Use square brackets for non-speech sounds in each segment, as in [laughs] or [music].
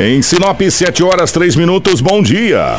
Em Sinop, 7 horas 3 minutos, bom dia.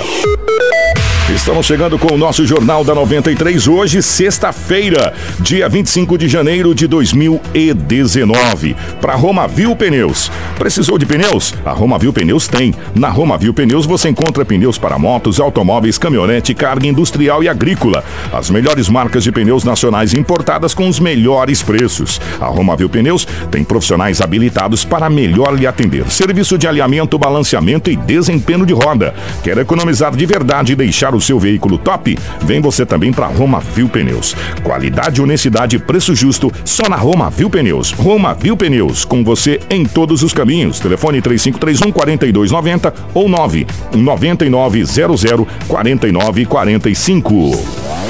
Estamos chegando com o nosso Jornal da 93, hoje, sexta-feira, dia 25 de janeiro de 2019. Para Romavil Pneus. Precisou de pneus? A Romavil Pneus tem. Na Romavil Pneus você encontra pneus para motos, automóveis, caminhonete, carga industrial e agrícola. As melhores marcas de pneus nacionais importadas com os melhores preços. A Romavil Pneus tem profissionais habilitados para melhor lhe atender. Serviço de alinhamento, balanceamento e desempenho de roda. Quer economizar de verdade e deixar o seu veículo top? Vem você também para Roma Viu Pneus. Qualidade, honestidade preço justo só na Roma Viu Pneus. Roma Viu Pneus, com você em todos os caminhos. Telefone 3531 4290 ou 99900 4945.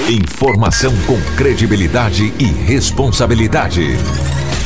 Informação com credibilidade e responsabilidade.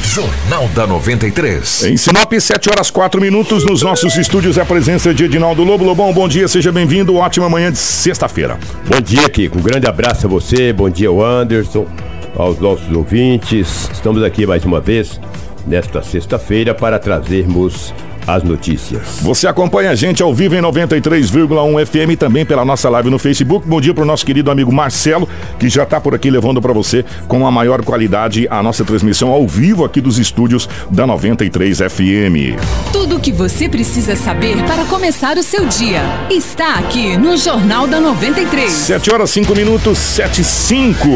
Jornal da 93. Em Sinop, 7 horas 4 minutos, nos nossos estúdios, a presença de Edinaldo Lobo. Lobão, bom dia, seja bem-vindo. Ótima manhã de sexta-feira. Bom dia, Kiko. Um grande abraço a você, bom dia Anderson, aos nossos ouvintes. Estamos aqui mais uma vez nesta sexta-feira para trazermos as notícias. Você acompanha a gente ao vivo em 93,1 FM e também pela nossa live no Facebook. Bom dia para o nosso querido amigo Marcelo, que já está por aqui levando para você com a maior qualidade a nossa transmissão ao vivo aqui dos estúdios da 93 FM. Tudo o que você precisa saber para começar o seu dia está aqui no Jornal da 93. 7 horas 5 minutos, 7 e 5.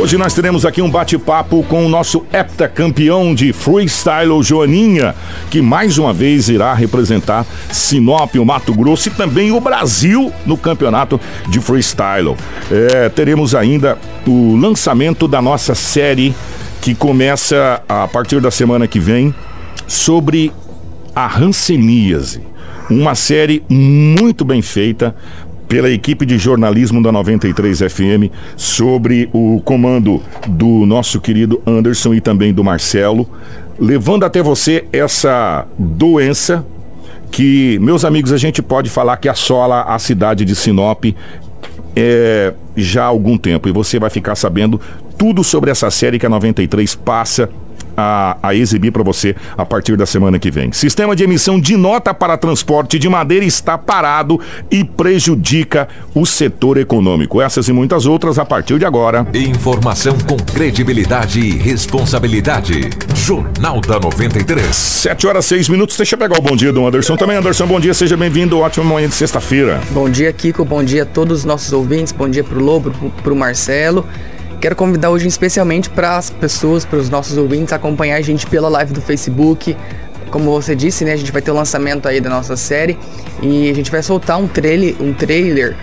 Hoje nós teremos aqui um bate-papo com o nosso heptacampeão de freestyle, Joaninha, que mais uma vez irá representar Sinop, o Mato Grosso e também o Brasil no campeonato de freestyle. É, teremos ainda o lançamento da nossa série que começa a partir da semana que vem sobre a hanseníase. Uma série muito bem feita pela equipe de jornalismo da 93 FM sobre o comando do nosso querido Anderson e também do Marcelo levando até você essa doença que, meus amigos, a gente pode falar que assola a cidade de Sinop é, já há algum tempo. E você vai ficar sabendo tudo sobre essa série que a 93 passa a, a exibir para você a partir da semana que vem. Sistema de emissão de nota para transporte de madeira está parado e prejudica o setor econômico. Essas e muitas outras a partir de agora. Informação com credibilidade e responsabilidade. Jornal da 93. 7 horas 6 minutos. Deixa eu pegar o bom dia do Anderson também. Anderson, bom dia, seja bem-vindo. Ótima manhã de sexta-feira. Bom dia, Kiko. Bom dia a todos os nossos ouvintes. Bom dia pro Lobo, pro, pro Marcelo. Quero convidar hoje especialmente para as pessoas, para os nossos ouvintes, acompanhar a gente pela live do Facebook. Como você disse, né, a gente vai ter o lançamento aí da nossa série e a gente vai soltar um trailer, um trailer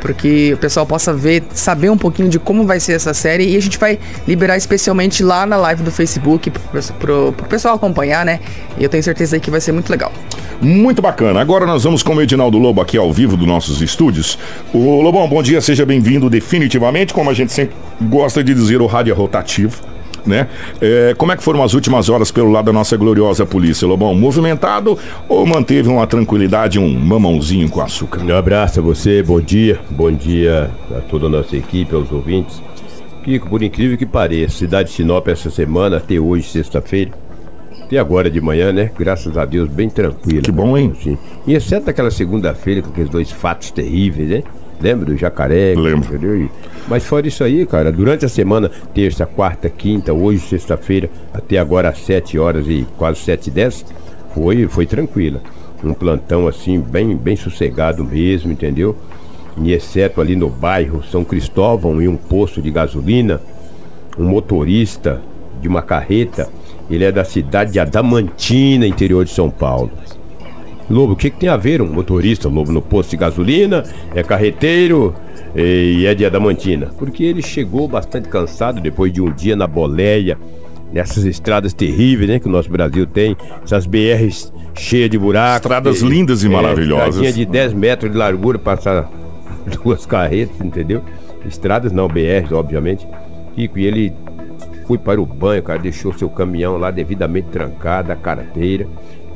para que o pessoal possa ver, saber um pouquinho de como vai ser essa série e a gente vai liberar especialmente lá na live do Facebook para o pessoal acompanhar, né? E eu tenho certeza que vai ser muito legal. Muito bacana. Agora nós vamos com o Edinaldo Lobo aqui ao vivo dos nossos estúdios. O Lobão, bom dia, seja bem-vindo definitivamente, como a gente sempre gosta de dizer, o rádio é rotativo. Né? É, como é que foram as últimas horas pelo lado da nossa gloriosa polícia, Lobão? Movimentado ou manteve uma tranquilidade, um mamãozinho com açúcar? Um abraço a você, bom dia, bom dia a toda a nossa equipe, aos ouvintes. Kiko, por incrível que pareça, cidade de Sinop essa semana, até hoje, sexta-feira, até agora de manhã, né? Graças a Deus, bem tranquila. Que bom, hein? Assim. E exceto aquela segunda-feira com aqueles dois fatos terríveis, né? Lembra do jacaré? Lembro. Entendeu? Mas fora isso aí, cara, durante a semana, terça, quarta, quinta, hoje, sexta-feira, até agora às 7 horas e quase 7 e 10, foi, foi tranquila. Um plantão assim, bem, bem sossegado mesmo, entendeu? E exceto ali no bairro São Cristóvão, em um posto de gasolina, um motorista de uma carreta ele é da cidade de Adamantina, interior de São Paulo. Lobo, o que, que tem a ver um motorista, Lobo, no posto de gasolina, é carreteiro e é de Adamantina? Porque ele chegou bastante cansado depois de um dia na boleia, nessas estradas terríveis, né, que o nosso Brasil tem, essas BRs cheias de buracos. Estradas lindas e maravilhosas. estradinha de 10 metros de largura, passar [laughs] duas carretas, entendeu? Estradas não, BRs, obviamente. Kiko, e ele foi para o banho, cara, deixou seu caminhão lá devidamente trancado, a carteira.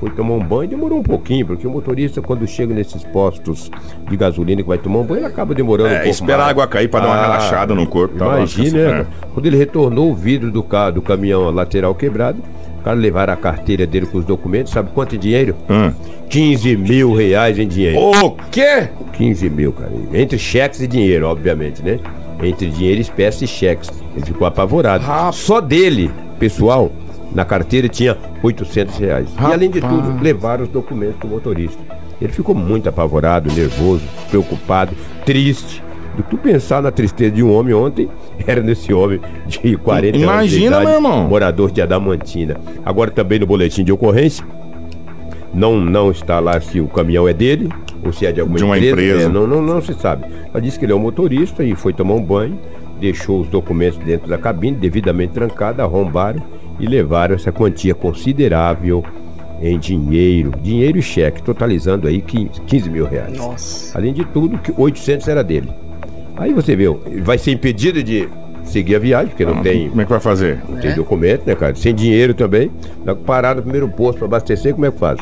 Foi tomar um banho, demorou um pouquinho, porque o motorista, quando chega nesses postos de gasolina que vai tomar um banho, ele acaba demorando um É, pouco espera a mais. água cair pra dar uma Ah, relaxada no corpo. tal. Imagina, É. né? Quando ele retornou o vidro do, ca- do caminhão lateral quebrado, cara levaram a carteira dele com os documentos, sabe quanto dinheiro? Hum. 15 mil reais em dinheiro. O quê? 15 mil, cara. Entre cheques e dinheiro, obviamente, né? Entre dinheiro, espécie e cheques. Ele ficou apavorado. Só dele, pessoal, na carteira tinha 800 reais. E além de tudo, levaram os documentos do motorista. Ele ficou muito apavorado, nervoso, preocupado, triste. Do que tu pensar na tristeza de um homem ontem, era nesse homem de 40 anos de Imagina, meu irmão. morador de Adamantina. Agora também no boletim de ocorrência, não, não está lá se o caminhão é dele ou se é de alguma De uma empresa. É, não, não, não se sabe. Ela disse que ele é um motorista e foi tomar um banho, deixou os documentos dentro da cabine, devidamente trancada, arrombaram e levaram essa quantia considerável em dinheiro, dinheiro e cheque, totalizando aí 15, 15 mil reais. Nossa. Além de tudo, que 800 era dele. Aí você vê, vai ser impedido de seguir a viagem, porque não tem Como é que vai fazer? não tem documento, né, cara? Sem dinheiro também. Parar no primeiro posto para abastecer, como é que faz?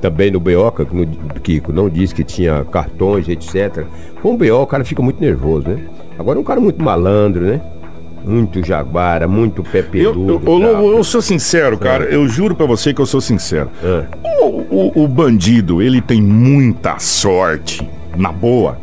Também no Beoca, que, no, Kiko não disse que tinha cartões, etc. Com o BO, o cara fica muito nervoso, né? Agora um cara muito malandro, né? Muito jaguara, muito pé Eu, eu, eu, sou sincero, cara. Eu juro pra você que eu sou sincero. Ah. O, o- o bandido, ele tem muita sorte, na boa.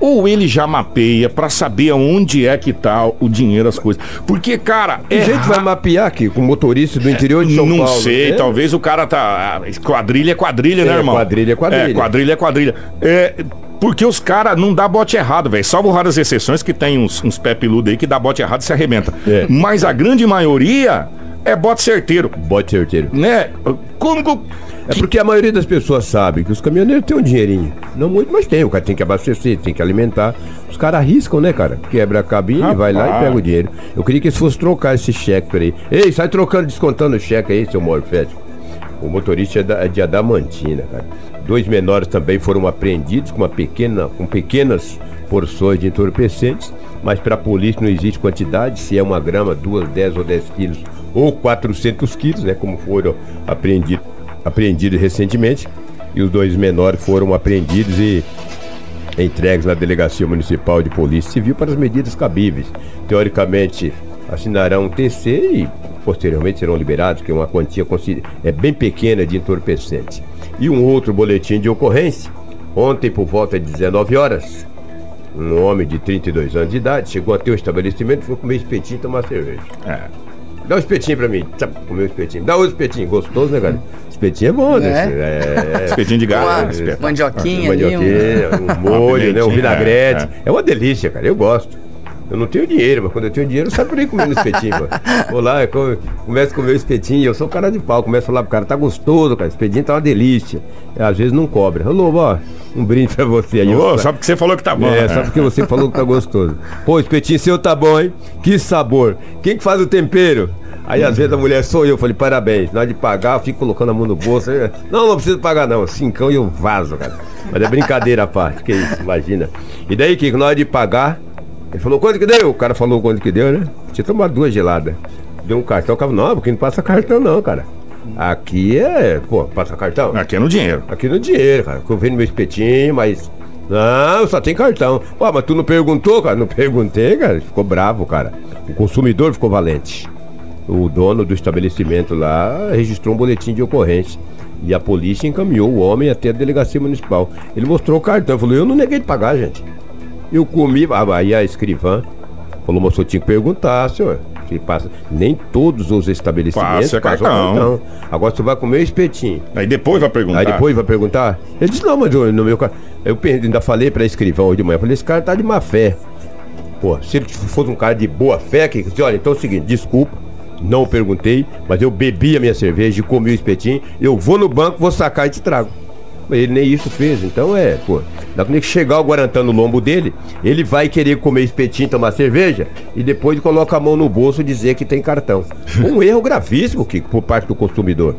Ou ele já mapeia pra saber aonde é que tá o dinheiro, as coisas. Porque, cara, Que é jeito vai mapear aqui com motorista do interior de São não Paulo? sei, né? talvez o cara tá. ah, Quadrilha é quadrilha, né, É, irmão? quadrilha é quadrilha. É, quadrilha é quadrilha. É, porque os caras não dá bote errado, velho. Salvo raras exceções que tem uns, uns pé peludo aí que dá bote errado e se arrebenta. É. Mas a grande maioria é bote certeiro. Bote certeiro. Né? Como que. É porque a maioria das pessoas sabe que os caminhoneiros têm um dinheirinho. Não muito, mas tem. O cara tem que abastecer, tem que alimentar. Os caras arriscam, né, cara? Quebra a cabine, vai lá e Rapaz. pega o dinheiro. Eu queria que eles fossem trocar esse cheque por aí. Ei, sai trocando, descontando o cheque aí, seu morfético. O motorista é, da, é de Adamantina, cara. Dois menores também foram apreendidos com pequena, com pequenas porções de entorpecentes, mas para a polícia não existe quantidade, se é uma grama, duas, dez ou dez quilos ou 400 quilos, né, como foram apreendidos, apreendidos recentemente. E os dois menores foram apreendidos e entregues na Delegacia Municipal de Polícia Civil para as medidas cabíveis. Teoricamente, assinarão um TC e posteriormente serão liberados, que é uma quantia é bem pequena de entorpecente. E um outro boletim de ocorrência. Ontem, por volta de 19 horas, um homem de 32 anos de idade chegou até o estabelecimento e foi comer espetinho e tomar cerveja. É. Dá um espetinho pra mim. Tchap, Comeu um espetinho. Dá outro espetinho. Gostoso, né, cara? Espetinho é bom, né? É. É. [laughs] Espetinho de gato. Né? Mandioquinha um... Um molho, né? Um vinagrete. é, É, uma delícia, cara. Eu gosto. Eu não tenho dinheiro, mas quando eu tenho dinheiro, eu saio por aí comendo espetinho, pô. Vou lá, começo a comer o espetinho, eu sou cara de pau, começo a falar pro cara, tá gostoso, cara, espetinho tá uma delícia. E, às vezes não cobra. Ô, Lobo, ó, um brinde pra você aí. Ô, só porque você falou que tá bom. é, né? só porque você falou que tá gostoso. Pô, espetinho seu tá bom, hein? Que sabor. Quem que faz o tempero? Aí às vezes a mulher sou eu, falei, parabéns. Na hora de pagar, eu fico colocando a mão no bolso. Não, não preciso pagar, não. Cincão e eu vazo, cara. Mas é brincadeira a parte, que isso, imagina. E daí, Kiko, na hora de pagar, ele falou, quanto que deu? O cara falou quanto que deu, né? Tinha tomado duas geladas. Deu um cartão, o cara não, porque não passa cartão, não, cara. Aqui é, pô, passa cartão? Aqui é no dinheiro. Aqui no dinheiro, cara. Eu vendo meu espetinho, mas. Não, só tem cartão. Pô, mas tu não perguntou, cara? Não perguntei, cara. Ficou bravo, cara. O consumidor ficou valente. O dono do estabelecimento lá registrou um boletim de ocorrência. E a polícia encaminhou o homem até a delegacia municipal. Ele mostrou o cartão. Falou, eu não neguei de pagar, gente. Eu comi. Aí a escrivã falou, mas eu tinha que perguntar, senhor. Que passa. Nem todos os estabelecimentos Passa passam cartão. Agora você vai comer o espetinho. Aí depois vai perguntar. Aí depois vai perguntar? Ele disse, não, mas eu- no meu. Eu ainda falei pra escrivão hoje de manhã, falei, esse cara tá de má fé. Pô, se ele fosse um cara de boa fé, que disse, olha, então é o seguinte, desculpa, não perguntei, mas eu bebi a minha cerveja e comi o espetinho, eu vou no banco, vou sacar e te trago. Ele nem isso fez, então é, pô. Dá que chegar o Guarantã no lombo dele, ele vai querer comer espetinho, tomar cerveja e depois coloca a mão no bolso e dizer que tem cartão. [laughs] Um erro gravíssimo, Kiko, por parte do consumidor.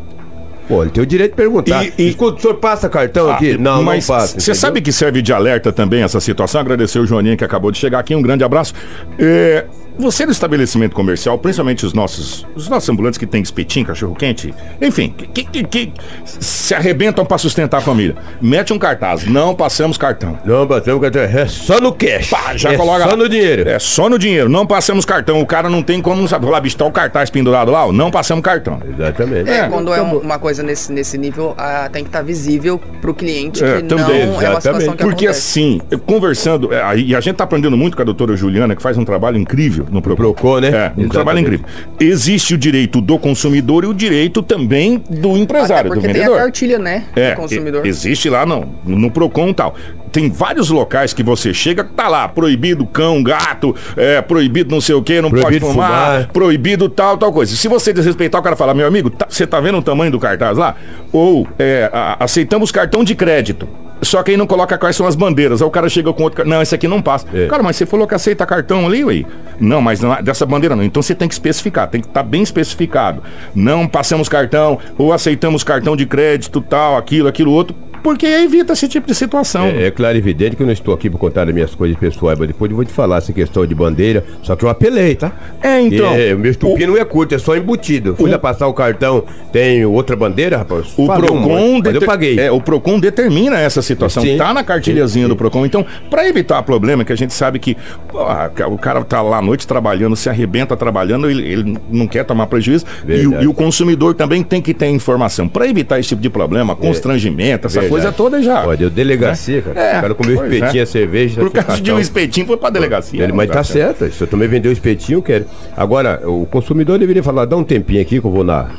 Pô, ele tem o direito de perguntar. E- e- Escuta, o senhor passa cartão Ah, aqui? Não, mas não passa. Você sabe que serve de alerta também essa situação? Agradecer o Joaninha que acabou de chegar aqui. Um grande abraço. É, você no estabelecimento comercial, principalmente os nossos, os nossos ambulantes que tem espetinho, cachorro quente, enfim, que, que- que se arrebentam para sustentar a família. Mete um cartaz, não passamos cartão. Não, batemos cartão. É só no cash. Pá, já é coloca. Só no dinheiro. É só no dinheiro. Não passamos cartão. O cara não tem como saber. Lá, bicho, tá o cartaz pendurado lá, ó, não passamos cartão. Exatamente. É, quando é um- uma coisa nesse, nesse nível, tem que estar visível pro cliente É, que também, não é uma exatamente. situação que Porque acontece. assim, conversando, é, e a gente tá aprendendo muito com a doutora Juliana, que faz um trabalho incrível no Procon. Procon, né? É, um trabalho incrível. Existe o direito do consumidor e o direito também do Até empresário, do porque tem a vendedor. cartilha, né? É, do consumidor. existe lá no, no Procon e tal. Tem vários locais que você chega, tá lá, proibido cão, gato, é, proibido não sei o que, não Proibido pode fumar, fumar. proibido tal, tal coisa. Se você desrespeitar, o cara fala, meu amigo, tá- você tá vendo o tamanho do cartaz lá? Ou é, a- aceitamos cartão de crédito. Só que aí não coloca quais são as bandeiras. Aí o cara chega com outro. Não, esse aqui não passa. É. Cara, mas você falou que aceita cartão ali, ué? Não, mas não, dessa bandeira não. Então você tem que especificar, tem que estar bem especificado. Não passamos cartão, ou aceitamos cartão de crédito, tal, aquilo, aquilo outro. Porque evita esse tipo de situação. É, é claro e evidente que eu não estou aqui para contar as minhas coisas pessoais, mas depois eu vou te falar essa questão de bandeira. Só que eu apelei, tá? É, então. É, o meu estupim não é curto, é só embutido. Eu fui lá passar o cartão, tem outra bandeira, rapaz. O Falei um Procon, monte, mas eu deter- paguei. É, o Procon determina essa situação. Sim. Tá na cartilhazinha Sim, do sim. Procon. Então, para evitar problema, que a gente sabe que pô, o cara tá lá à noite trabalhando, se arrebenta trabalhando, ele, ele não quer tomar prejuízo. E e o consumidor também tem que ter informação. Para evitar esse tipo de problema, constrangimento, essa Verdade. Coisa toda já. Olha, deu delegacia, cara. É, o cara comeu pois espetinho, é. a cerveja. Por causa de um espetinho, foi pra delegacia. Ele, mas tá certo, se eu também vender o espetinho, eu quero. Agora, o consumidor deveria falar, dá um tempinho aqui que eu vou na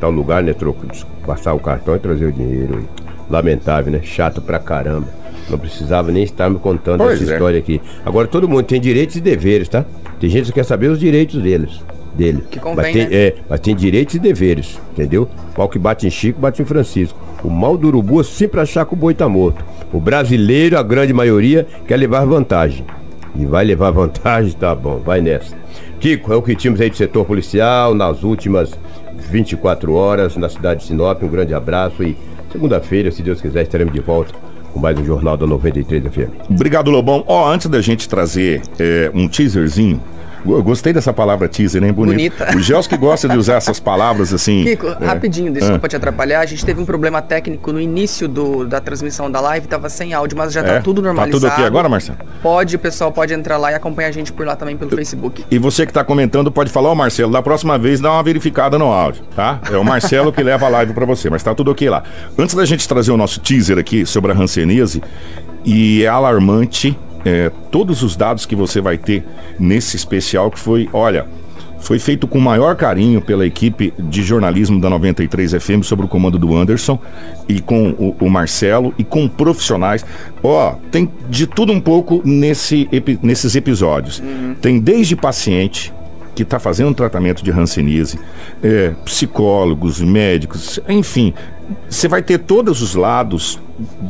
tal lugar, né? Troco, passar o cartão e trazer o dinheiro. Lamentável, né? Chato pra caramba. Não precisava nem estar me contando Pois essa é. história aqui. Agora todo mundo tem direitos e deveres, tá? Tem gente que quer saber os direitos deles. Dele. Que convém, mas tem, né? é, mas tem direitos e deveres, entendeu? Pau que bate em Chico, bate em Francisco. O mal do urubu é sempre achar que o boi tá morto. O brasileiro, a grande maioria, quer levar vantagem. E vai levar [laughs] vantagem, tá bom, vai nessa. Kiko, é o que tínhamos aí do setor policial nas últimas 24 horas na cidade de Sinop. Um grande abraço e segunda-feira, se Deus quiser, estaremos de volta com mais um Jornal da 93 FM. Obrigado, Lobão. Ó, antes da gente trazer é, um teaserzinho, eu gostei dessa palavra teaser, hein? Bonito. Bonita. O Gels que gosta de usar essas palavras assim. Kiko, é. rapidinho, desculpa te atrapalhar. A gente teve um problema técnico no início do- da transmissão da live, tava sem áudio, mas já tá É? tudo normalizado. Tá tudo aqui agora, Marcelo? Pode, o pessoal pode entrar lá e acompanhar a gente por lá também pelo Facebook. E você que tá comentando pode falar, ó Marcelo, da próxima vez dá uma verificada no áudio, tá? É o Marcelo que leva a live pra você, mas tá tudo ok lá. Antes da gente trazer o nosso teaser aqui sobre a Hanseníase, e é alarmante é, todos os dados que você vai ter nesse especial que foi, olha, foi feito com o maior carinho pela equipe de jornalismo da 93 FM sobre o comando do Anderson e com o, o Marcelo e com profissionais. Ó, tem de tudo um pouco nesse, nesses episódios. Tem desde paciente que está fazendo tratamento de Hanseníase, é, psicólogos, médicos, enfim, você vai ter todos os lados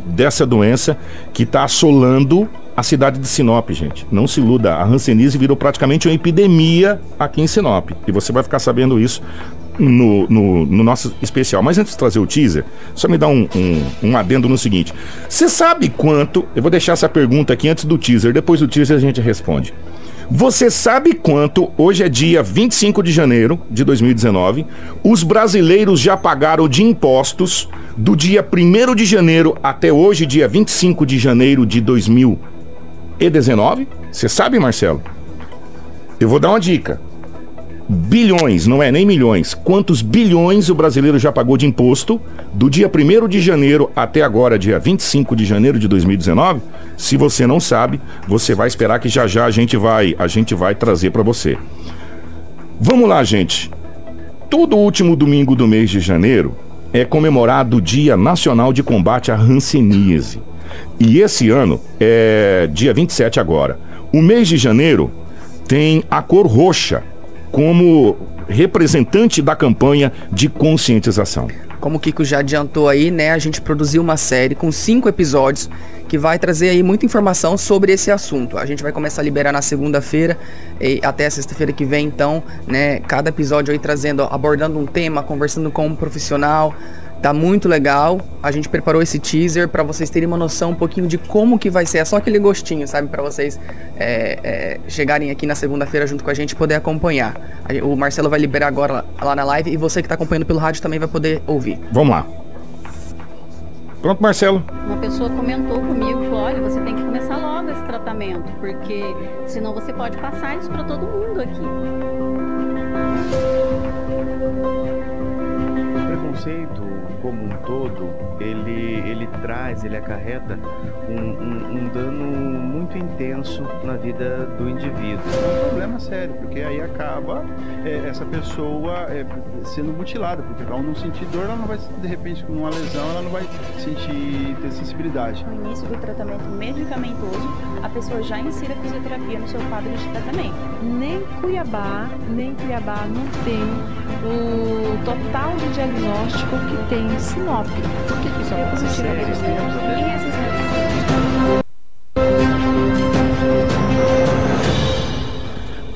dessa doença que está assolando a cidade de Sinop, gente. Não se iluda, a Hanseníase virou praticamente uma epidemia aqui em Sinop. E você vai ficar sabendo isso no, no, no nosso especial. Mas antes de trazer o teaser, só me dá um, um, um adendo no seguinte. Você sabe quanto. Eu vou deixar essa pergunta aqui antes do teaser, depois do teaser a gente responde. Você sabe quanto, hoje é dia 25 de janeiro de 2019, os brasileiros já pagaram de impostos do dia 1 de janeiro até hoje, dia 25 de janeiro de 2019? Você sabe, Marcelo? Eu vou dar uma dica. Bilhões, não é nem milhões. Quantos bilhões o brasileiro já pagou de imposto do dia 1 de janeiro até agora, dia 25 de janeiro de 2019? Se você não sabe, você vai esperar que já já a gente vai, a gente vai trazer para você. Vamos lá, gente. Todo último domingo do mês de janeiro é comemorado o Dia Nacional de Combate à Hanseníase. E esse ano é dia 27 agora. O mês de janeiro tem a cor roxa como representante da campanha de conscientização. como o Kiko já adiantou aí, né, a gente produziu uma série com cinco episódios que vai trazer aí muita informação sobre esse assunto. A gente vai começar a liberar na segunda-feira e até sexta-feira que vem, então, né, cada episódio aí trazendo, abordando um tema, conversando com um profissional, Tá muito legal. A gente preparou esse teaser para vocês terem uma noção um pouquinho de como que vai ser. É só aquele gostinho, sabe? para vocês é, é, chegarem aqui na segunda-feira junto com a gente e poder acompanhar. O Marcelo vai liberar agora lá na live e você que tá acompanhando pelo rádio também vai poder ouvir. Vamos lá. Pronto, Marcelo. Uma pessoa comentou comigo, falou, olha, você tem que começar logo esse tratamento, porque senão você pode passar isso para todo mundo aqui. Preconceito como um todo, ele, ele traz, ele acarreta um, um, um dano intenso na vida do indivíduo. É um problema sério, porque aí acaba é, essa pessoa é, sendo mutilada, porque ao não sentir dor, ela não vai, de repente, com uma lesão, ela não vai sentir ter sensibilidade. No início do tratamento medicamentoso, a pessoa já insere a fisioterapia no seu quadro de tratamento. Nem Cuiabá, nem Cuiabá não tem o total de diagnóstico que tem em Sinop. Por que, isso acontece? E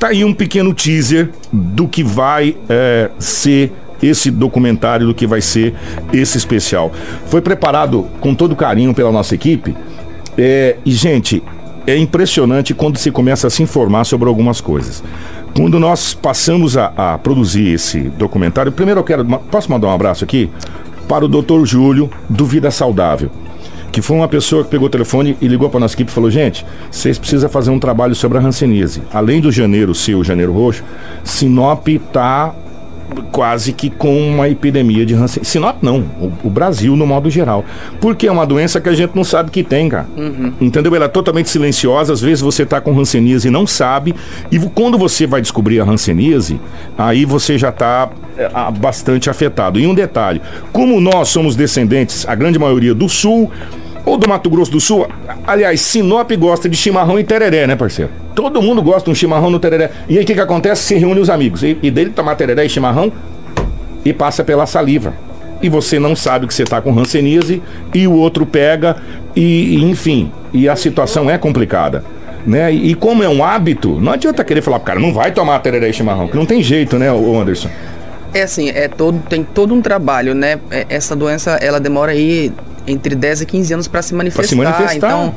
Tá aí um pequeno teaser do que vai é, ser esse documentário, do que vai ser esse especial. Foi preparado com todo carinho pela nossa equipe. É, e, gente, é impressionante quando se começa a se informar sobre algumas coisas. Quando nós passamos a, a produzir esse documentário, primeiro eu quero. Posso mandar um abraço aqui? Para o doutor Júlio, do Vida Saudável que foi uma pessoa que pegou o telefone e ligou para a nossa equipe e falou: gente, vocês precisam fazer um trabalho sobre a Hanseníase. Além do janeiro seu, janeiro roxo, Sinop está quase que com uma epidemia de Hanseníase. Sinop não, o, o, Brasil no modo geral. Porque é uma doença que a gente não sabe que tem, cara. Uhum. Entendeu? Ela é totalmente silenciosa, às vezes você está com Hanseníase e não sabe. E quando você vai descobrir a Hanseníase, aí você já está é, bastante afetado. E um detalhe, como nós somos descendentes, a grande maioria do sul, ou do Mato Grosso do Sul, aliás, Sinop gosta de chimarrão e tereré, né, parceiro? Todo mundo gosta de um chimarrão no tereré. E aí o que, que acontece? Se reúne os amigos. E, e dele tomar tereré e chimarrão e passa pela saliva. E você não sabe que você está com rancenise e o outro pega e, e, enfim, e a situação é complicada. Né? E, e, como é um hábito, não adianta querer falar pro cara, não vai tomar tereré e chimarrão, que não tem jeito, né, Anderson? É assim, é todo, tem todo um trabalho, né? É, essa doença, ela demora aí entre 10 e 15 anos para se manifestar. Pra se manifestar. Então,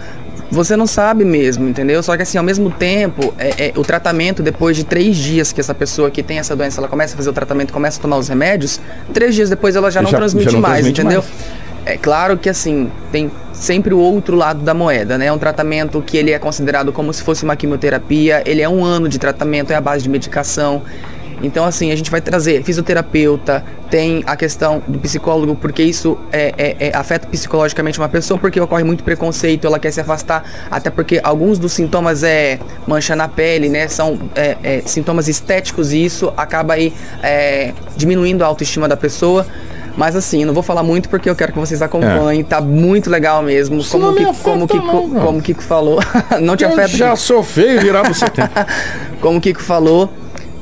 você não sabe mesmo, entendeu? Só que assim, ao mesmo tempo, é, é, o tratamento, depois de três dias que essa pessoa que tem essa doença, ela começa a fazer o tratamento, começa a tomar os remédios, três dias depois ela já não já, transmite já não mais, transmite entendeu? Mais. É claro que assim, tem sempre o outro lado da moeda, né? É um tratamento que ele é considerado como se fosse uma quimioterapia, ele é um ano de tratamento, é a base de medicação. Então, assim, a gente vai trazer fisioterapeuta, tem a questão do psicólogo, porque isso é, é, é, afeta psicologicamente uma pessoa, porque ocorre muito preconceito, ela quer se afastar, até porque alguns dos sintomas é mancha na pele, né? São é, é sintomas estéticos e isso acaba aí é, diminuindo a autoestima da pessoa. Mas assim, não vou falar muito porque eu quero que vocês acompanhem. É. Tá muito legal mesmo. Isso como, que, como, Kiko, não, como Kiko falou. [laughs] não te eu afeta. Já sou feio virar você. [laughs] como o Kiko falou,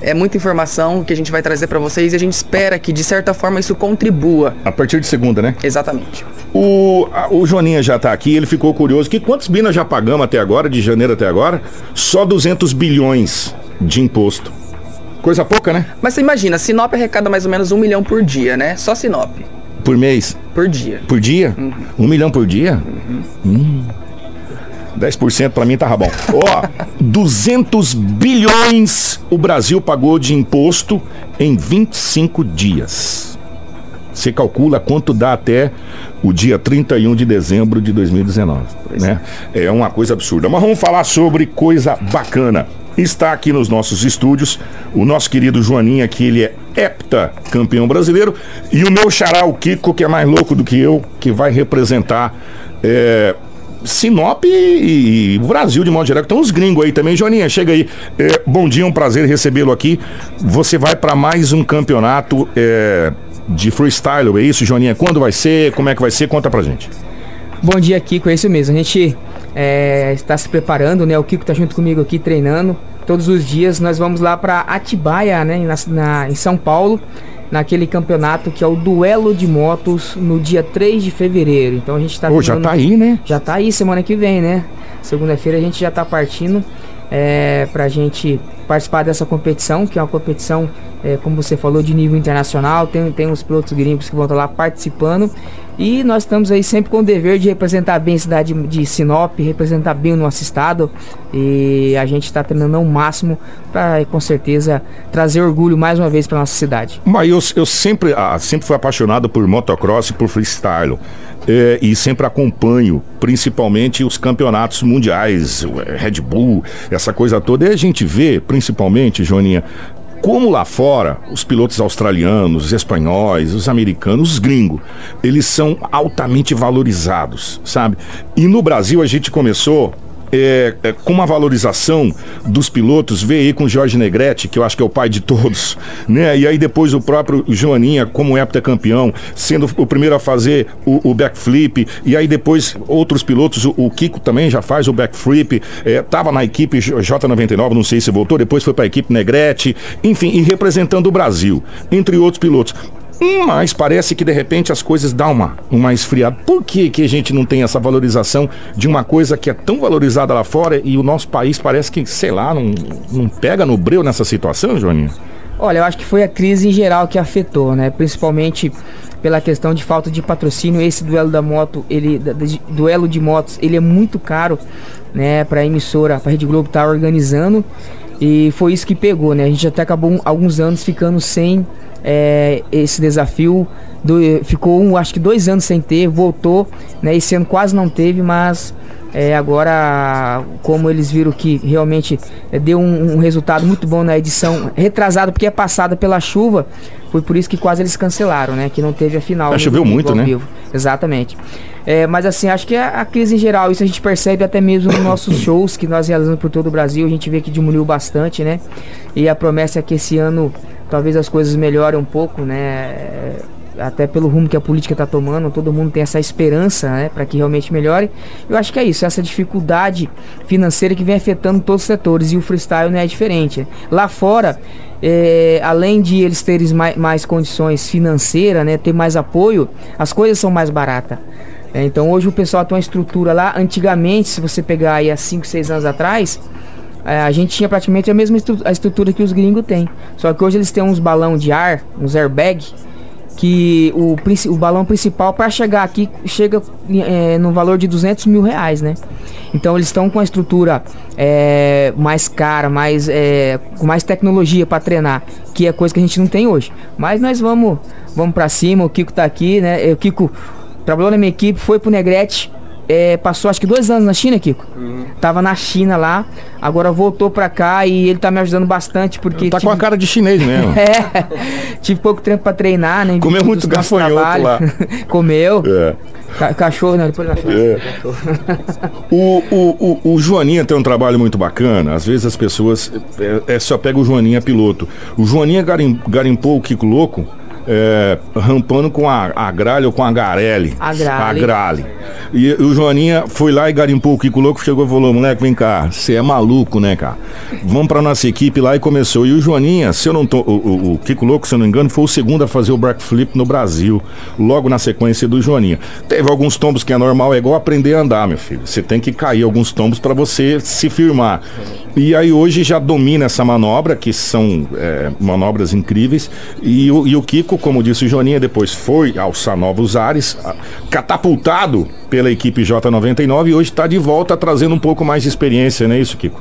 é muita informação que a gente vai trazer para vocês e a gente espera que, de certa forma, isso contribua. A partir de segunda, né? Exatamente. O, a, o Joninha já tá aqui, ele ficou curioso. Que quantos binas já pagamos até agora, de janeiro até agora? Só 200 bilhões de imposto. Coisa pouca, né? Mas você imagina, Sinop arrecada mais ou menos um milhão por dia, né? Só Sinop. Por mês? Por dia. Por dia? Uhum. Um milhão por dia? Uhum. Hum. 10% para mim tava bom. Ó, 200 bilhões o Brasil pagou de imposto em 25 dias. Você calcula quanto dá até o dia 31 de dezembro de 2019, né? É uma coisa absurda. Mas vamos falar sobre coisa bacana. Está aqui nos nossos estúdios o nosso querido Joaninha, que ele é hepta campeão brasileiro, e o meu xará, o Kiko, que é mais louco do que eu, que vai representar é, Sinop e, o Brasil de modo geral. Então os gringos aí também. Joninha, chega aí. É, bom dia, um prazer recebê-lo aqui. Você vai para mais um campeonato é, de freestyle, é isso, Joninha? Quando vai ser? Como é que vai ser? Conta pra gente. Bom dia, Kiko. É isso mesmo. A gente é, está se preparando, né? O Kiko tá junto comigo aqui treinando. Todos os dias nós vamos lá para Atibaia, né? Na, na, em São Paulo. Naquele campeonato que é o Duelo de Motos no dia 3 de fevereiro. Então a gente tá Pô, já tá aí, né? Já tá aí semana que vem, né? Segunda-feira a gente já tá partindo é, pra gente participar dessa competição, que é uma competição, é, como você falou, de nível internacional. Tem, tem uns pilotos gringos que vão estar lá participando. E nós estamos aí sempre com o dever de representar bem a cidade de Sinop, representar bem o nosso estado. E a gente está treinando ao máximo para, com certeza, trazer orgulho mais uma vez para nossa cidade. Mas eu, eu sempre, ah, sempre fui apaixonado por motocross e por freestyle. É, e sempre acompanho, principalmente os campeonatos mundiais, Red Bull, essa coisa toda. E a gente vê, principalmente, Joaninha, como lá fora, os pilotos australianos, os espanhóis, os americanos, os gringos, eles são altamente valorizados, sabe? E no Brasil a gente começou é, é, com uma valorização dos pilotos, veio aí com o Jorge Negrete, que eu acho que é o pai de todos, né? E aí depois o próprio Joaninha, como heptacampeão, sendo o primeiro a fazer o, o backflip, e aí depois outros pilotos, o, o Kiko também já faz o backflip, é, tava na equipe J- J99, não sei se voltou, depois foi para a equipe Negrete, enfim, e representando o Brasil, entre outros pilotos. Mas parece que de repente as coisas dão uma, uma esfriada. Por que, que a gente não tem essa valorização de uma coisa que é tão valorizada lá fora e o nosso país parece que, sei lá, não, não pega no breu nessa situação, Joaninha? Olha, eu acho que foi a crise em geral que afetou, né? Principalmente pela questão de falta de patrocínio. Esse duelo da moto, ele de- duelo de motos, ele é muito caro, né? Para emissora, para Rede Globo estar organizando e foi isso que pegou, né? A gente até acabou alguns anos ficando sem é, esse desafio. Do- ficou, um, acho que dois anos sem ter, voltou, né? Esse ano quase não teve, mas é, agora, como eles viram que realmente é, deu um, um resultado muito bom na edição retrasada, porque é passada pela chuva, foi por isso que quase eles cancelaram, né? Que não teve a final. Ah, choveu muito, né? vivo. Exatamente. É, mas assim, acho que a, a crise em geral, isso a gente percebe até mesmo nos nossos [coughs] shows que nós realizamos por todo o Brasil, a gente vê que diminuiu bastante, né? E a promessa é que esse ano talvez as coisas melhorem um pouco, né? É, até pelo rumo que a política está tomando, todo mundo tem essa esperança, né, para que realmente melhore. Eu acho que é isso, essa dificuldade financeira que vem afetando todos os setores e o freestyle não é diferente. Lá fora, é, além de eles terem mais, mais condições financeiras, né, ter mais apoio, as coisas são mais baratas. É, então hoje o pessoal tem uma estrutura lá. Antigamente, se você pegar aí há 5, 6 anos atrás, a gente tinha praticamente a mesma estru- a estrutura que os gringos têm. Só que hoje eles têm uns balão de ar, uns airbag, que o, o balão principal para chegar aqui chega é, no valor de 200 mil reais, né? Então eles estão com a estrutura é, mais cara, mais, é, com mais tecnologia para treinar, que é coisa que a gente não tem hoje. Mas nós vamos, vamos para cima. O Kiko tá aqui, né? O Kiko trabalhou na minha equipe, foi pro Negrete. É, passou acho que dois anos na China, Kiko. Tava na China lá, agora voltou pra cá e ele tá me ajudando bastante porque. Tá com a cara de chinês mesmo. [laughs] É, tive pouco tempo pra treinar, né? Comeu muito gafanhoto trabalho. lá. [laughs] Comeu. É. Ca- cachorro, né? Depois falamos É. cachorro. [laughs] O, o, o, o Joaninha tem um trabalho muito bacana. Às vezes as pessoas é, é, só pega o Joaninha piloto. O Joaninha garim, garimpou o Kiko Louco é, rampando com a, a gralha ou com a garelli. A gralha. A gralha. E o Joaninha foi lá e garimpou o Kiko Louco, chegou e falou, moleque, vem cá, você é maluco, né, cara? Vamos pra nossa equipe lá e começou. E o Joaninha, se eu não tô. O, o, o Kiko Louco, se eu não me engano, foi o segundo a fazer o backflip no Brasil, logo na sequência do Joaninha. Teve alguns tombos que é normal, é igual aprender a andar, meu filho. Você tem que cair alguns tombos para você se firmar. E aí hoje já domina essa manobra, que são é, manobras incríveis. E o, e o Kiko, como disse o Joaninha, depois foi alçar novos ares, a- catapultado pela equipe J99 e hoje está de volta trazendo um pouco mais de experiência, não é isso, Kiko?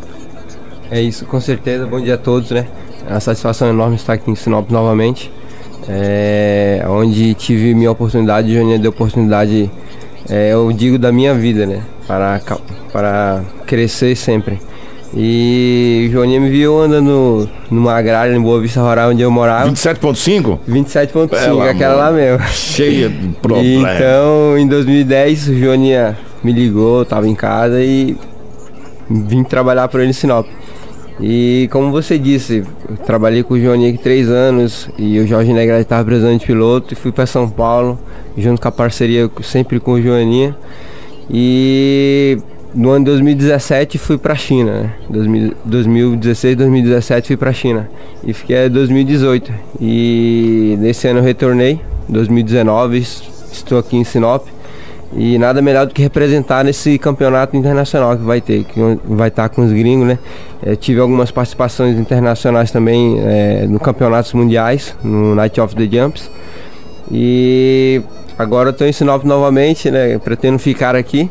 É isso, com certeza. Bom dia a todos, né? É uma satisfação enorme estar aqui em Sinop novamente. É, onde tive minha oportunidade, Joaninha deu oportunidade, é, eu digo, da minha vida, né? Para, para crescer sempre. E o Joaninha me viu andando numa agrária em Boa Vista Rural, onde eu morava. 27.5? 27.5, Pelo aquela lá mesmo. Cheia de problema. Então, em 2010, o Joaninha me ligou, eu tava em casa e vim trabalhar por ele em Sinop. E como você disse, eu trabalhei com o Joaninha aqui três anos e o Jorge Negrete estava precisando de piloto e fui para São Paulo, junto com a parceria sempre com o Joaninha. E no ano 2017 fui para a China, né? 2000, 2016, 2017 fui para a China e fiquei até 2018. E nesse ano eu retornei, 2019 estou aqui em Sinop e nada melhor do que representar nesse campeonato internacional que vai ter, que vai estar com os gringos, né? Eu tive algumas participações internacionais também é, no campeonatos mundiais, no Night of the Jumps. E agora estou em Sinop novamente, né? Pretendo ficar aqui.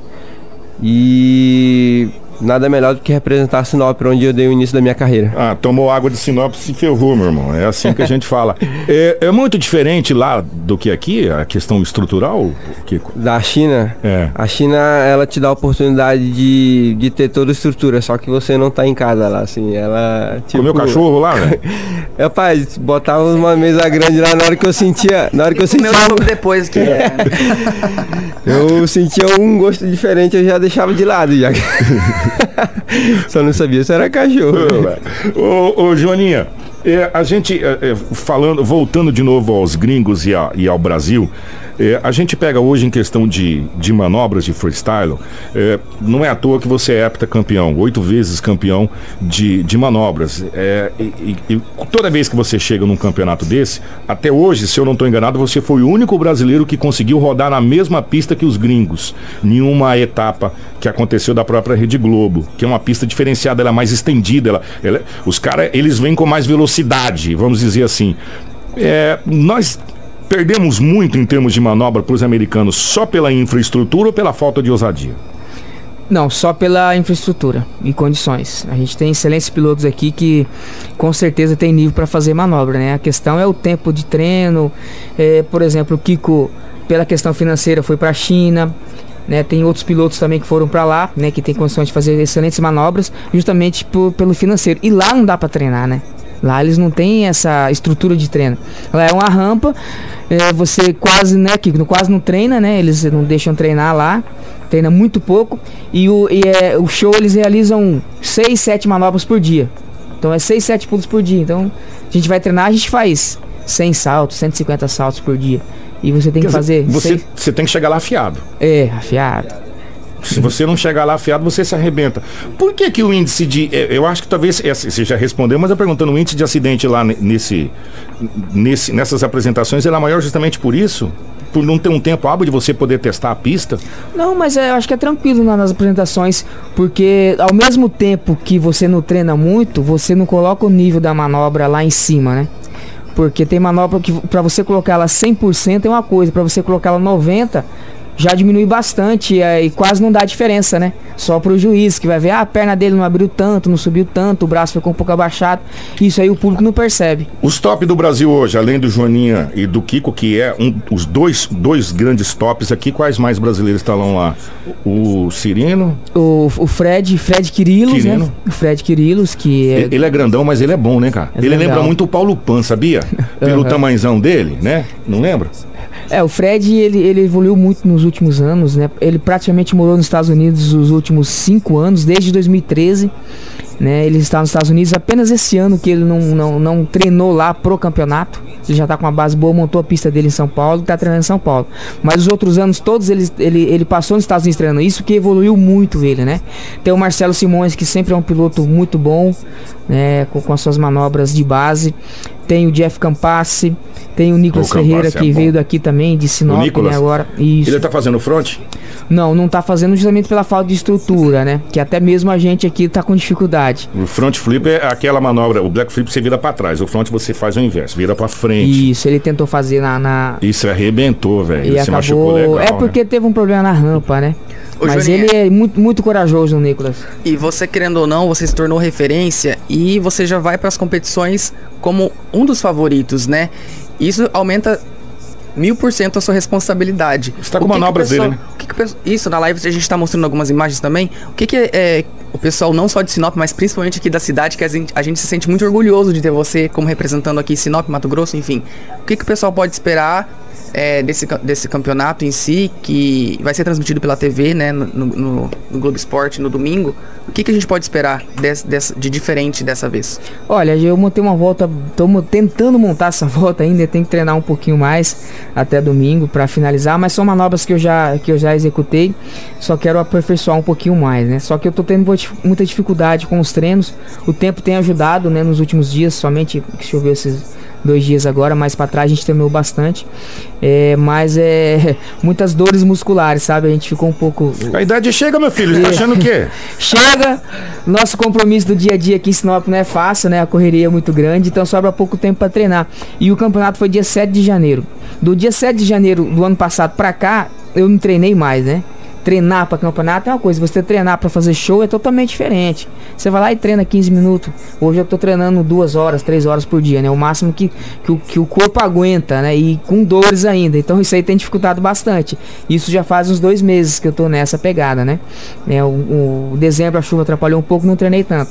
E nada melhor do que representar Sinop, onde eu dei o início da minha carreira. Ah, tomou água de Sinop e se ferrou, meu irmão. É assim que a gente fala. [laughs] É, é, muito diferente lá do que aqui, a questão estrutural, Kiko? Da China? É. A China, ela te dá a oportunidade de, de ter toda a estrutura, só que você não tá em casa lá, assim. Ela. Tipo... Comeu cachorro lá, velho? [laughs] Rapaz, botava uma mesa grande lá na hora que eu sentia. Na hora que eu sentia. depois que. [laughs] É. eu sentia um gosto diferente, eu já deixava de lado já. [laughs] Só não sabia se era cachorro. ô, ô, Joaninha, é, a gente é, é, falando, voltando de novo aos gringos e, a, e ao Brasil, é, a gente pega hoje em questão de, de manobras de freestyle, é, não é à toa que você é heptacampeão, oito vezes campeão de, de manobras. É, e, e, toda vez que você chega num campeonato desse, até hoje, se eu não estou enganado, você foi o único brasileiro que conseguiu rodar na mesma pista que os gringos, em uma etapa que aconteceu da própria Rede Globo, que é uma pista diferenciada, ela é mais estendida, ela, ela os caras eles vêm com mais velocidade, vamos dizer assim. É, nós Perdemos muito em termos de manobra para os americanos só pela infraestrutura ou pela falta de ousadia? Não, só pela infraestrutura e condições. A gente tem excelentes pilotos aqui que com certeza tem nível para fazer manobra, né? A questão é o tempo de treino. É, por exemplo, o Kiko, pela questão financeira, foi para a China. Né, tem outros pilotos também que foram para lá, né, que tem condições de fazer excelentes manobras, justamente por, pelo financeiro. E lá não dá para treinar, né? Lá eles não têm essa estrutura de treino. Lá é uma rampa, é, você quase, né, que quase não treina, né? Eles não deixam treinar lá, treina muito pouco. E o, e é, o show eles realizam 6, 7 manobras por dia. Então é 6, 7 pulos por dia. Então a gente vai treinar, a gente faz 100 saltos, 150 saltos por dia. E você tem Quer que fazer. Você, você tem que chegar lá afiado. É, afiado. Se você não chegar lá afiado, você se arrebenta. Por que que o índice de... É, eu acho que talvez... É, você já respondeu, mas eu perguntando, o índice de acidente lá nesse, nesse, nessas apresentações, ele é maior justamente por isso? Por não ter um tempo hábil de você poder testar a pista? Não, mas é, eu acho que é tranquilo nas apresentações, porque ao mesmo tempo que você não treina muito, você não coloca o nível da manobra lá em cima, né? Porque tem manobra que para você colocar ela 100% é uma coisa, para você colocar ela 90 já diminui bastante é, e quase não dá diferença, né? Só pro juiz que vai ver, ah, a perna dele não abriu tanto, não subiu tanto, o braço ficou um pouco abaixado. Isso aí o público não percebe. Os top do Brasil hoje, além do Joaninha e do Kiko, que é um, os dois, dois grandes tops aqui, quais mais brasileiros estão lá? O Cirino? O, o Fred, Fred Quirilos, né? O Fred Quirilos, que é... Ele é grandão, mas ele é bom, né, cara? É ele legal. lembra muito o Paulo Pan, sabia? [laughs] Pelo uhum. tamanzão dele, né? Não lembra? É, o Fred, ele, ele evoluiu muito nos últimos anos, né? Ele praticamente morou nos Estados Unidos os últimos cinco anos, desde 2013. Né? Ele está nos Estados Unidos apenas esse ano que ele não, não, não treinou lá pro campeonato. Ele já está com uma base boa, montou a pista dele em São Paulo está treinando em São Paulo. Mas os outros anos todos ele, ele, ele passou nos Estados Unidos treinando. Isso que evoluiu muito ele, né? Tem o Marcelo Simões, que sempre é um piloto muito bom, né? Com, com as suas manobras de base. Tem o Jeff Campassi, tem o Nicolas o Ferreira, é que é veio daqui também, de Sinop, né, agora. Isso. Ele tá fazendo front? Não, não tá fazendo justamente pela falta de estrutura, né? Que até mesmo a gente aqui tá com dificuldade. O front flip é aquela manobra, o black flip você vira para trás, o front você faz o inverso, vira para frente. Isso, ele tentou fazer na... na... Isso arrebentou, velho. Ele acabou... machucou legal, É porque né? teve um problema na rampa, né? Ô, Mas ele é muito, muito corajoso, o Nicolas. E você, querendo ou não, você se tornou referência e você já vai para as competições como um dos favoritos, né? Isso aumenta mil por cento a sua responsabilidade. Você tá com manobras dele, né? Que que, isso, na live a gente está mostrando algumas imagens também. O que, que é, é o pessoal não só de Sinop, mas principalmente aqui da cidade, que a gente, a gente se sente muito orgulhoso de ter você como representando aqui Sinop, Mato Grosso, enfim. O que, que o pessoal pode esperar é, desse, desse campeonato em si, que vai ser transmitido pela TV, né, no, no, no Globo Esporte no domingo? O que, que a gente pode esperar des- dessa- de diferente dessa vez? Olha, eu montei uma volta, estamos tentando montar essa [laughs] volta ainda, tem que treinar um pouquinho mais até domingo para finalizar, mas são manobras que eu já que eu já executei, só quero aperfeiçoar um pouquinho mais, né? Só que eu tô tendo muita dif- muita dificuldade com os treinos. O tempo tem ajudado, né, nos últimos dias, somente que choveu esses dois dias agora, mais para trás a gente treinou bastante. É, mas é [laughs] muitas dores musculares, sabe? A gente ficou um pouco A idade chega, meu filho. Você tá achando o quê? [laughs] Chega, nosso compromisso do dia a dia aqui em Sinop não é fácil, né? A correria é muito grande, então sobra pouco tempo para treinar. E o campeonato foi dia 7 de janeiro. Do dia 7 de janeiro do ano passado pra cá, eu não treinei mais, né? Treinar para campeonato é uma coisa, você treinar para fazer show é totalmente diferente. Você vai lá e treina 15 minutos. Hoje eu tô treinando duas horas, três horas por dia, né? O máximo que, que, o, que o corpo aguenta, né? E com dores ainda. Então isso aí tem dificultado bastante. Isso já faz uns dois meses que eu tô nessa pegada, né? É, o, o dezembro a chuva atrapalhou um pouco, não treinei tanto.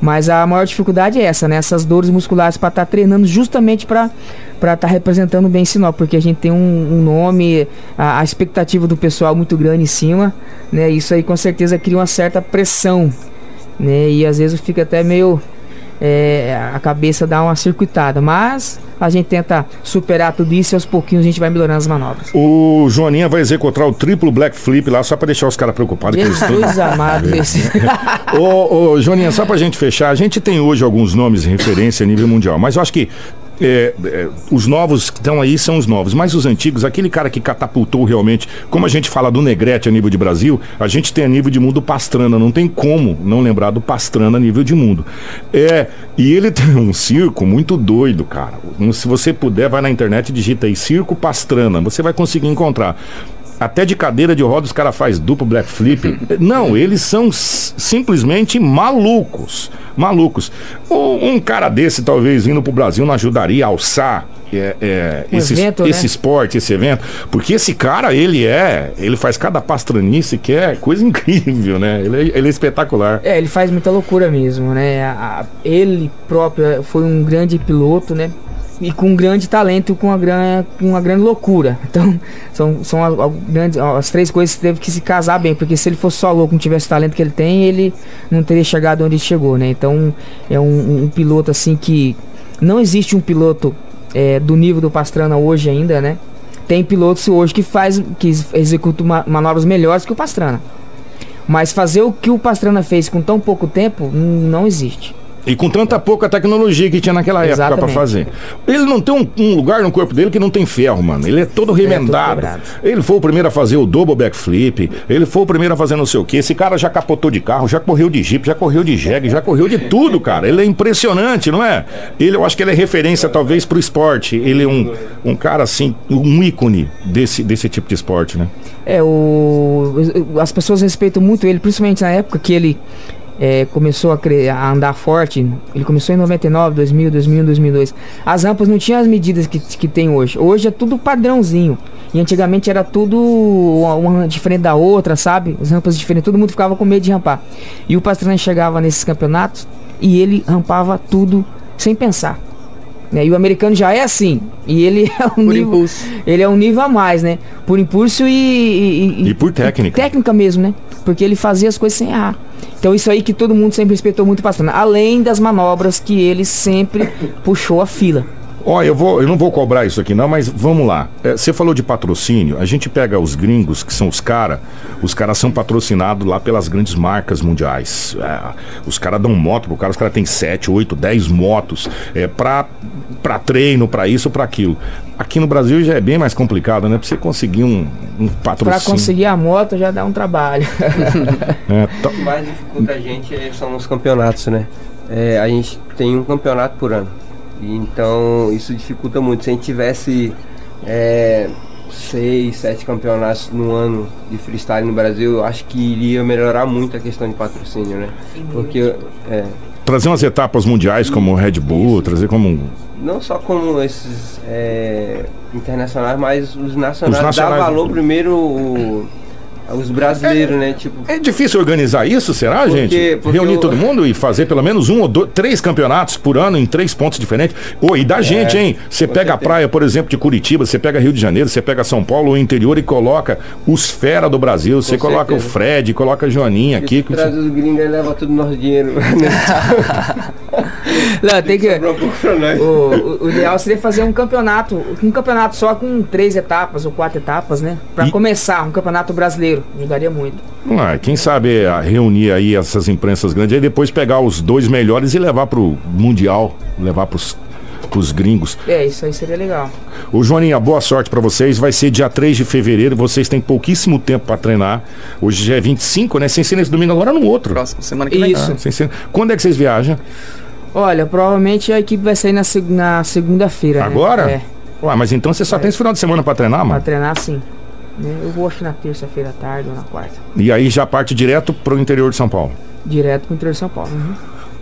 Mas a maior dificuldade é essa, né? Essas dores musculares para estar treinando justamente para para estar representando bem Sinop, porque a gente tem um, um nome, a, a expectativa do pessoal muito grande em cima, né? Isso aí com certeza cria uma certa pressão, né? E às vezes fica até meio é, a cabeça dá uma circuitada, mas a gente tenta superar tudo isso e aos pouquinhos a gente vai melhorando as manobras. O Joaninha vai executar o triplo black flip lá só pra deixar os caras preocupados. com. Jesus amado, [laughs] esse. [laughs] ô, ô, Joaninha, só pra gente fechar, a gente tem hoje alguns nomes de referência a nível mundial, mas eu acho que é, é, os novos que estão aí são os novos, mas os antigos, aquele cara que catapultou realmente, como a gente fala do Negrete a nível de Brasil, a gente tem a nível de mundo Pastrana, não tem como não lembrar do Pastrana a nível de mundo. É, e ele [laughs] tem um circo muito doido, cara. Se você puder, vai na internet e digita aí Circo Pastrana, você vai conseguir encontrar. Até de cadeira de roda os caras faz duplo black flip. [laughs] Não, eles são simplesmente malucos. Malucos. Um, um cara desse, talvez, vindo pro Brasil, não ajudaria a alçar é, é, Um esse, evento, né? esse esporte, esse evento. Porque esse cara, ele é. Ele faz cada pastranice que é coisa [laughs] incrível, né? Ele é, ele é espetacular. É, ele faz muita loucura mesmo, né? A- a- ele próprio foi um grande piloto, né? E com um grande talento, com uma, gran, com uma grande loucura. [laughs] Então, são, são grandes, as três coisas que teve que se casar bem. Porque se ele fosse só louco, não tivesse o talento que ele tem, ele não teria chegado onde ele chegou, né? Então, é um, um piloto assim que. Não existe um piloto é, do nível do Pastrana hoje ainda, né? Tem pilotos hoje que faz, que executam ma- manobras melhores que o Pastrana. Mas fazer o que o Pastrana fez com tão pouco tempo, não existe. E com tanta pouca tecnologia que tinha naquela época pra Exatamente. fazer. Ele não tem um, um lugar no corpo dele que não tem ferro, mano. Ele é todo remendado. quebrado. ele foi o primeiro a fazer o double backflip. Ele foi o primeiro a fazer não sei o que. Esse cara já capotou de carro, já correu de jeep, já correu de jegue, já correu de tudo, cara. Ele é impressionante, não é? Ele, eu acho que ele é referência talvez pro esporte. Ele é um, um cara assim, um ícone desse, desse tipo de esporte, né? É, o, as pessoas respeitam muito ele, principalmente na época que ele é, começou a, a andar forte. Ele começou em 99, 2000, 2001, 2002. As rampas não tinham as medidas que, que tem hoje. Hoje é tudo padrãozinho. E antigamente era tudo uma, uma diferente da outra, sabe? As rampas diferentes, todo mundo ficava com medo de rampar. E o Pastrana chegava nesses campeonatos e ele rampava tudo sem pensar. né? E o americano já é assim. E ele [laughs] é um Por nível, impulso. ele é um nível a mais, né? Por impulso e, e, E por técnica. técnica mesmo, né? Porque ele fazia as coisas sem errar. Então isso aí que todo mundo sempre respeitou muito o Pastrana. Além das manobras que ele sempre puxou a fila. Ó, eu, vou, eu não vou cobrar isso aqui não, mas vamos lá. É, Você falou de patrocínio, a gente pega os gringos, que são os caras, os caras são patrocinados lá pelas grandes marcas mundiais. É, os caras dão moto pro cara, os caras têm 7, 8, 10 motos é, pra, pra treino, pra isso, pra aquilo. Aqui no Brasil já é bem mais complicado, né? Pra você conseguir um, um Pra patrocínio. conseguir a moto já dá um trabalho. [laughs] É, tá- O que mais dificulta a gente é- são os campeonatos, né? É, a gente tem um campeonato por ano. E Então isso dificulta muito. Se a gente tivesse é, seis, sete campeonatos no ano de freestyle no Brasil, eu acho que iria melhorar muito a questão de patrocínio, né? Porque é, trazer umas etapas mundiais como o Red Bull, trazer como. um- não só como esses é, internacionais, mas os nacionais, Os nacionais- dá valor primeiro o- os brasileiros, né? Tipo, É difícil organizar isso, será, Porque- gente? porque Reunir eu- todo mundo e fazer pelo menos um ou dois, três campeonatos por ano em três pontos diferentes. Ô, e da gente, hein? Você pega a praia, por exemplo, de Curitiba, você pega Rio de Janeiro, você pega São Paulo, o interior e coloca os fera do Brasil. Você coloca certeza. o Fred, coloca a Joaninha aqui. que- traz os gringos e leva todo o nosso dinheiro. [laughs] [laughs] Não, tem que. O, o- o ideal seria fazer um campeonato, um campeonato só com três etapas ou quatro etapas, né? Pra E- começar, um campeonato brasileiro. Ajudaria muito. Ah, quem sabe é, reunir aí essas imprensas grandes e depois pegar os dois melhores e levar pro Mundial, levar pros, pros gringos. É, isso aí seria legal. Ô Joaninha, boa sorte pra vocês. Vai ser dia 3 de fevereiro. Vocês têm pouquíssimo tempo pra treinar. Hoje já é 25, né? Sem ser nesse domingo, agora no outro. Próxima semana que vem. Isso. Ah, sem ser- Quando é que vocês viajam? Olha, provavelmente a equipe vai sair na, seg- na segunda-feira. né? Agora? É, Ué, mas então você só tem esse final de semana pra treinar, pra mano? treinar sim. Eu vou acho que na terça-feira à tarde ou na quarta. E aí já parte direto pro interior de São Paulo. Direto pro interior de São Paulo. Uhum.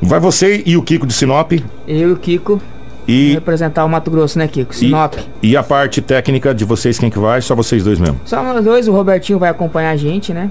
Vai você e o Kiko de Sinop Eu e o Kiko e, representar o Mato Grosso, né, Kiko? Sinop. e a parte técnica de vocês, quem que vai? Só vocês dois mesmo. Só nós dois, o Robertinho vai acompanhar a gente, né?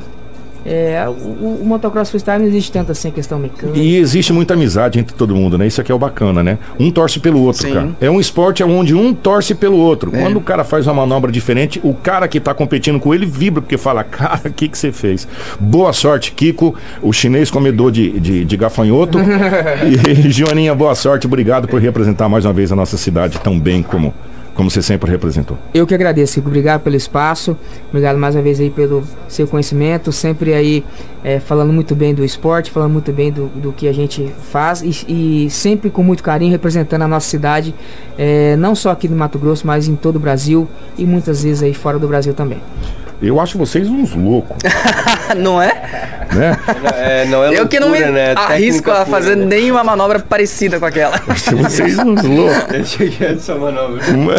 É, o, o- motocross freestyle não existe tanto assim a questão mecânica. E existe muita amizade entre todo mundo, né? Isso aqui é o bacana, né? Um torce pelo outro, Sim. cara. É um esporte onde um torce pelo outro. É. Quando o cara faz uma manobra diferente, o cara que tá competindo com ele vibra, porque fala, [laughs] cara, o que que você fez? Boa sorte, Kiko, o chinês comedor de, de, de gafanhoto. [laughs] e [laughs] Joaninha, boa sorte. Obrigado por representar mais uma vez a nossa cidade tão bem como, como você sempre representou. Eu que agradeço. Obrigado pelo espaço. Obrigado mais uma vez aí pelo seu conhecimento. Sempre aí é, falando muito bem do esporte, falando muito bem do, do que a gente faz e, e sempre com muito carinho representando a nossa cidade, é, não só aqui no Mato Grosso, mas em todo o Brasil e muitas vezes aí fora do Brasil também. Eu acho vocês uns loucos, [laughs] não é? Né? É, não é eu que não me loucura, né? arrisco a fazer pura, né? nenhuma manobra parecida com aquela. vocês uns loucos. [laughs] Eu cheguei nessa manobra. Uma-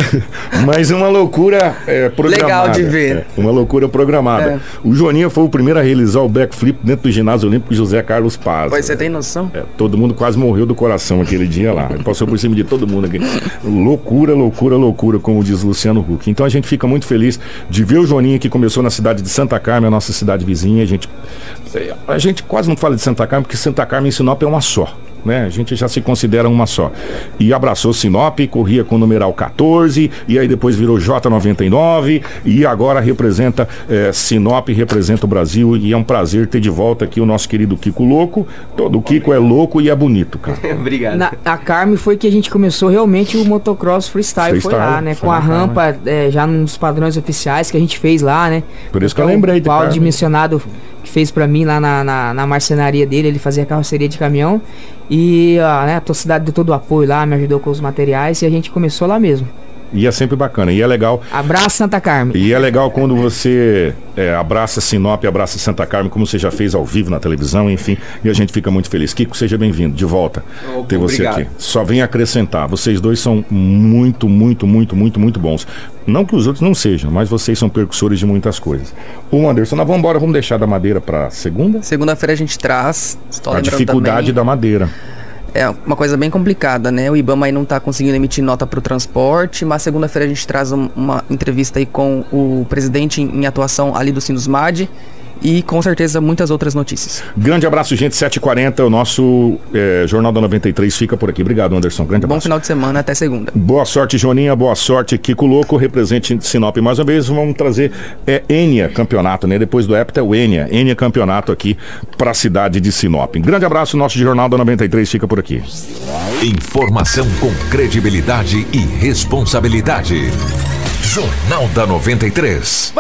mas uma loucura é, programada. Legal de ver. É, uma loucura programada. É. O Joaninha foi o primeiro a realizar o backflip dentro do ginásio olímpico José Carlos Paz. Pois você tem noção? É, todo mundo quase morreu do coração aquele dia lá. Ele passou por cima de todo mundo aqui. Loucura, loucura, loucura, como diz Luciano Huck. Então a gente fica muito feliz de ver o Joaninha que começou na cidade de Santa Carmen, a nossa cidade vizinha. A gente, a gente quase não fala de Santa Carmen, porque Santa Carmen e Sinop é uma só. Né? A gente já se considera uma só. E abraçou Sinop, corria com o numeral 14, e aí depois virou J99, e agora representa eh, Sinop, representa o Brasil, e é um prazer ter de volta aqui o nosso querido Kiko Louco. Todo Kiko é louco e é bonito, cara. [laughs] Obrigado. Na, a Carme foi que a gente começou realmente o motocross freestyle, foi Freestyle, lá, né? foi Com a rampa é, já nos padrões oficiais que a gente fez lá, né? Por isso que eu Então, lembrei de O Paulo dimensionado que fez pra mim lá na, na, na marcenaria dele, ele fazia carroceria de caminhão. E ó, né, a tua cidade deu todo o apoio lá, me ajudou com os materiais e a gente começou lá mesmo. E é sempre bacana. E é legal. Abraço Santa Carmen. E é legal quando você é, abraça Sinop, abraça Santa Carmen, como você já fez ao vivo na televisão, enfim. E a gente fica muito feliz. Kiko, seja bem-vindo, de volta. Opa, ter você obrigado. aqui. Só vem acrescentar. Vocês dois são muito, muito, muito, muito, muito bons. Não que os outros não sejam, mas vocês são percussores de muitas coisas. Ô Anderson, nós vamos embora, vamos deixar da madeira pra segunda? Segunda-feira a gente traz. A dificuldade também, da madeira. É uma coisa bem complicada, né? O IBAMA aí não tá conseguindo emitir nota para o transporte, mas segunda-feira a gente traz um- uma entrevista aí com o presidente em, em atuação ali do Sinusmad e com certeza muitas outras notícias. Grande abraço, gente. 7h40, o nosso é, Jornal da 93 fica por aqui. Obrigado, Anderson. Grande Bom abraço. final de semana, até segunda. Boa sorte, Joninha. Boa sorte, Kiko Louco. Represente Sinop mais uma vez. Vamos trazer é, Enia Campeonato, né? Depois do Hepta, é o Enia. Enia Campeonato aqui para a cidade de Sinop. Grande abraço. Nosso Jornal da 93 fica por aqui. Informação com credibilidade e responsabilidade. Jornal da 93.